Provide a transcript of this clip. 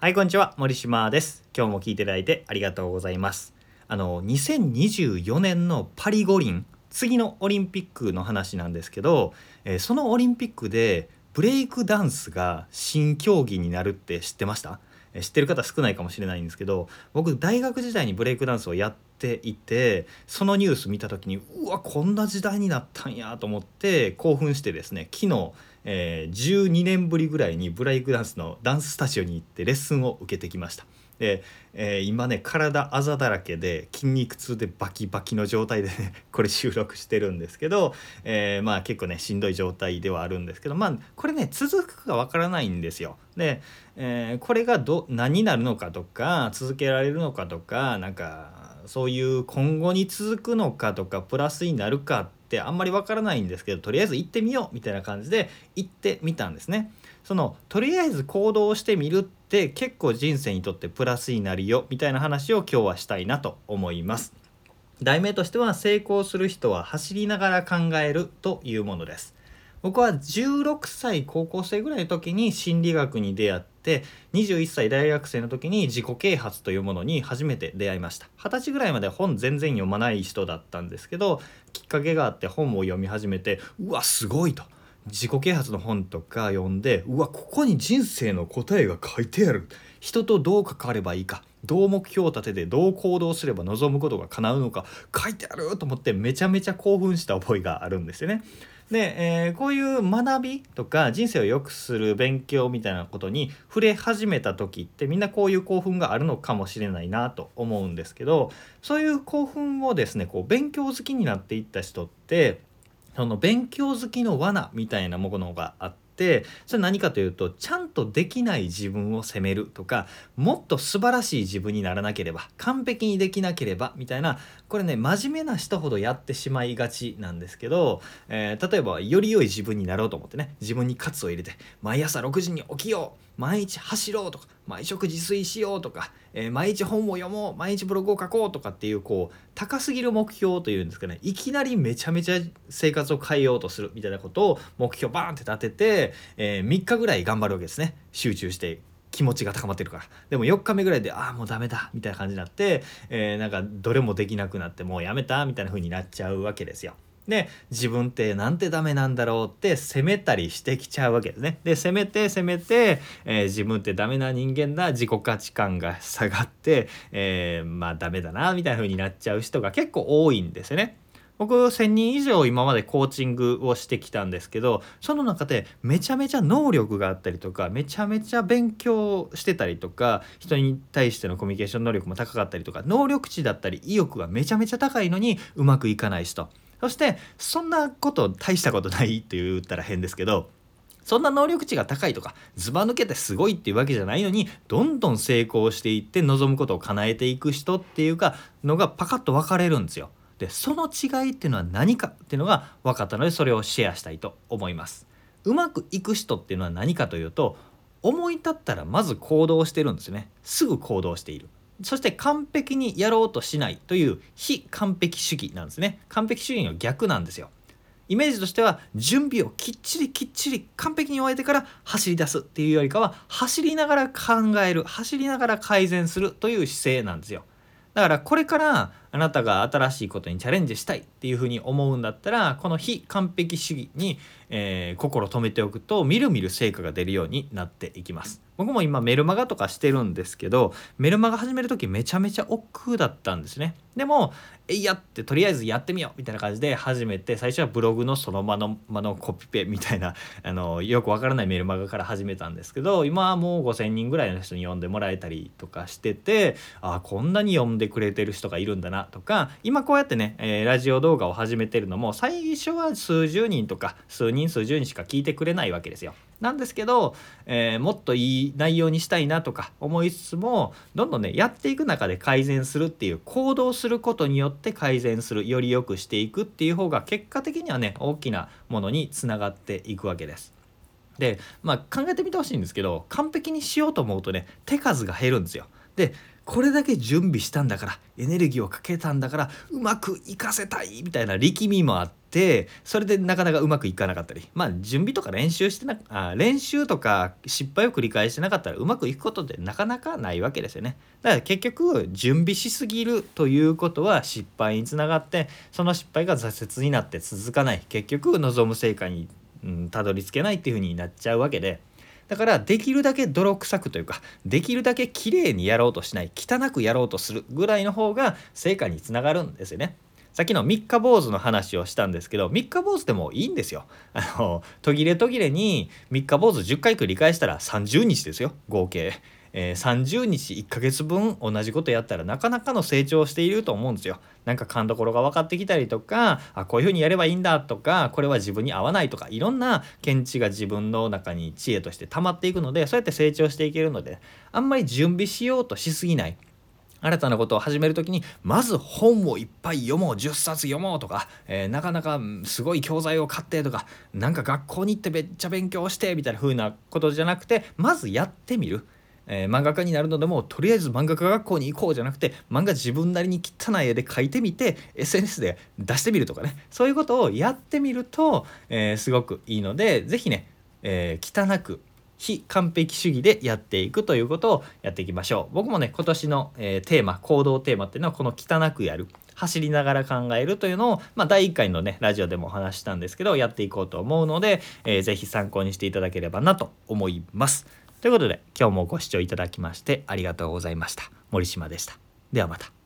はい、こんにちは。森島です。今日も聞いていただいてありがとうございます。あの、2024年のパリ五輪、次のオリンピックの話なんですけど、えーそのオリンピックでブレイクダンスが新競技になるって知ってました？えー知ってる方少ないかもしれないんですけど、僕大学時代にブレイクダンスをやっていて、そのニュース見た時に、うわ、こんな時代になったんやと思って興奮してですね、昨日、えー12年ぶりぐらいにブレイクダンスのダンススタジオに行ってレッスンを受けてきました。で、えー今ね体あざだらけで筋肉痛でバキバキの状態でね これ収録してるんですけど、えーまあ結構ねしんどい状態ではあるんですけどまあこれね続くかわからないんですよ。で、えこれがど何になるのかとか続けられるのかとかなんかそういう今後に続くのかとかプラスになるかってあんまりわからないんですけどとりあえず行ってみようみたいな感じで行ってみたんですね。そのとりあえず行動してみるって結構人生にとってプラスになるよみたいな話を今日はしたいなと思います。題名としては成功する人は走りながら考えるというものです。僕は16歳高校生ぐらいの時に心理学に出会って21歳大学生の時に自己啓発というものに初めて出会いました。二十歳ぐらいまで本全然読まない人だったんですけどきっかけがあって本を読み始めてうわすごいと。自己啓発の本とか読んでうわここに人生の答えが書いてある。人とどう関わればいいか。どう目標を立ててどう行動すれば望むことが叶うのか書いてあると思ってめちゃめちゃ興奮した覚えがあるんですよね。で、えーこういう学びとか人生を良くする勉強みたいなことに触れ始めた時ってみんなこういう興奮があるのかもしれないなと思うんですけどそういう興奮をですねこう勉強好きになっていった人ってその勉強好きの罠みたいなものがあってそれ何かというとちゃんとできない自分を責めるとかもっと素晴らしい自分にならなければ完璧にできなければみたいなこれね真面目な人ほどやってしまいがちなんですけど、えー例えばより良い自分になろうと思ってね自分に喝を入れて毎朝6時に起きよう毎日走ろうとか毎食自炊しようとか、えー毎日本を読もう毎日ブログを書こうとかっていうこう高すぎる目標というんですかね。いきなりめちゃめちゃ生活を変えようとするみたいなことを目標バーンって立てて、え3日ぐらい頑張るわけですね。集中して気持ちが高まってるから。でも4日目ぐらいでああもうダメだみたいな感じになって、えーなんかどれもできなくなってもうやめたみたいな風になっちゃうわけですよ。で自分ってなんてダメなんだろうって責めたりしてきちゃうわけですね。で責めて責めて、えー自分ってダメな人間だ自己価値観が下がって、えーまあダメだなみたいな風になっちゃう人が結構多いんですよね。僕1,000人以上今までコーチングをしてきたんですけどその中でめちゃめちゃ能力があったりとかめちゃめちゃ勉強してたりとか人に対してのコミュニケーション能力も高かったりとか能力値だったり意欲がめちゃめちゃ高いのにうまくいかない人そしてそんなこと大したことないって言ったら変ですけどそんな能力値が高いとかずば抜けてすごいっていうわけじゃないのにどんどん成功していって望むことを叶えていく人っていうかのがパカッと分かれるんですよ。でその違いっていうのは何かっていうのが分かったのでそれをシェアしたいと思います。うまくいく人っていうのは何かというと思い立ったらまず行動してるんですよね。すぐ行動している。そして完璧にやろうとしないという非完璧主義なんですね。完璧主義の逆なんですよ。イメージとしては準備をきっちりきっちり完璧に終えてから走り出すっていうよりかは走りながら考える走りながら改善するという姿勢なんですよ。だからこれからあなたが新しいことにチャレンジしたいっていうふうに思うんだったらこの非完璧主義に、えー心を止めておくとみるみる成果が出るようになっていきます。僕も今メルマガとかしてるんですけどメルマガ始める時めちゃめちゃ億劫だったんですね。でもえいやってとりあえずやってみようみたいな感じで始めて最初はブログのその場の場のコピペみたいなあのよくわからないメルマガから始めたんですけど今はもう5,000人ぐらいの人に読んでもらえたりとかしててあこんなに読んでくれてる人がいるんだなとか今こうやってね、えーラジオ動画を始めてるのも最初は数十人とか数人数十人しか聞いてくれないわけですよ。なんですけど、えーもっといい内容にしたいなとか思いつつもどんどんねやっていく中で改善するっていう行動することによって改善するより良くしていくっていう方が結果的にはね大きなものにつながっていくわけです。でまあ考えてみてほしいんですけど完璧にしようと思うとね手数が減るんですよ。でこれだけ準備したんだからエネルギーをかけたんだからうまくいかせたいみたいな力みもあってそれでなかなかうまくいかなかったり。まあ準備とか練習してなあ練習とか失敗を繰り返してなかったらうまくいくことってなかなかないわけですよね。だから結局準備しすぎるということは失敗につながってその失敗が挫折になって続かない。結局望む成果にたど、うん、り着けないっていう風になっちゃうわけで。だからできるだけ泥臭くというかできるだけ綺麗にやろうとしない汚くやろうとするぐらいの方が成果につながるんですよね。さっきの三日坊主の話をしたんですけど三日坊主でもいいんですよ。あの途切れ途切れに三日坊主10回繰り返したら30日ですよ合計。えー、30日1ヶ月分同じことやったらなかなかの成長していると思うんですよ。なんか勘どころが分かってきたりとかあこういうふうにやればいいんだとかこれは自分に合わないとかいろんな見地が自分の中に知恵として溜まっていくのでそうやって成長していけるのであんまり準備しようとしすぎない。新たなことを始める時にまず本をいっぱい読もう10冊読もうとか、えー、なかなかすごい教材を買ってとかなんか学校に行ってめっちゃ勉強してみたいな風なことじゃなくてまずやってみる。えー、漫画家になるのでもとりあえず漫画家学校に行こうじゃなくて漫画自分なりに汚い絵で描いてみて SNS で出してみるとかね そういうことをやってみると、えー、すごくいいので是非ね、えー、汚く非完璧主義でやっていくということをやっていきましょう僕もね今年の、えー、テーマ行動テーマっていうのはこの汚くやる走りながら考えるというのを、まあ、第1回のねラジオでもお話したんですけどやっていこうと思うので、えー、ぜ参考にしていただければなと思います。ということで今日もご視聴いただきましてありがとうございました。森島でした。ではまた。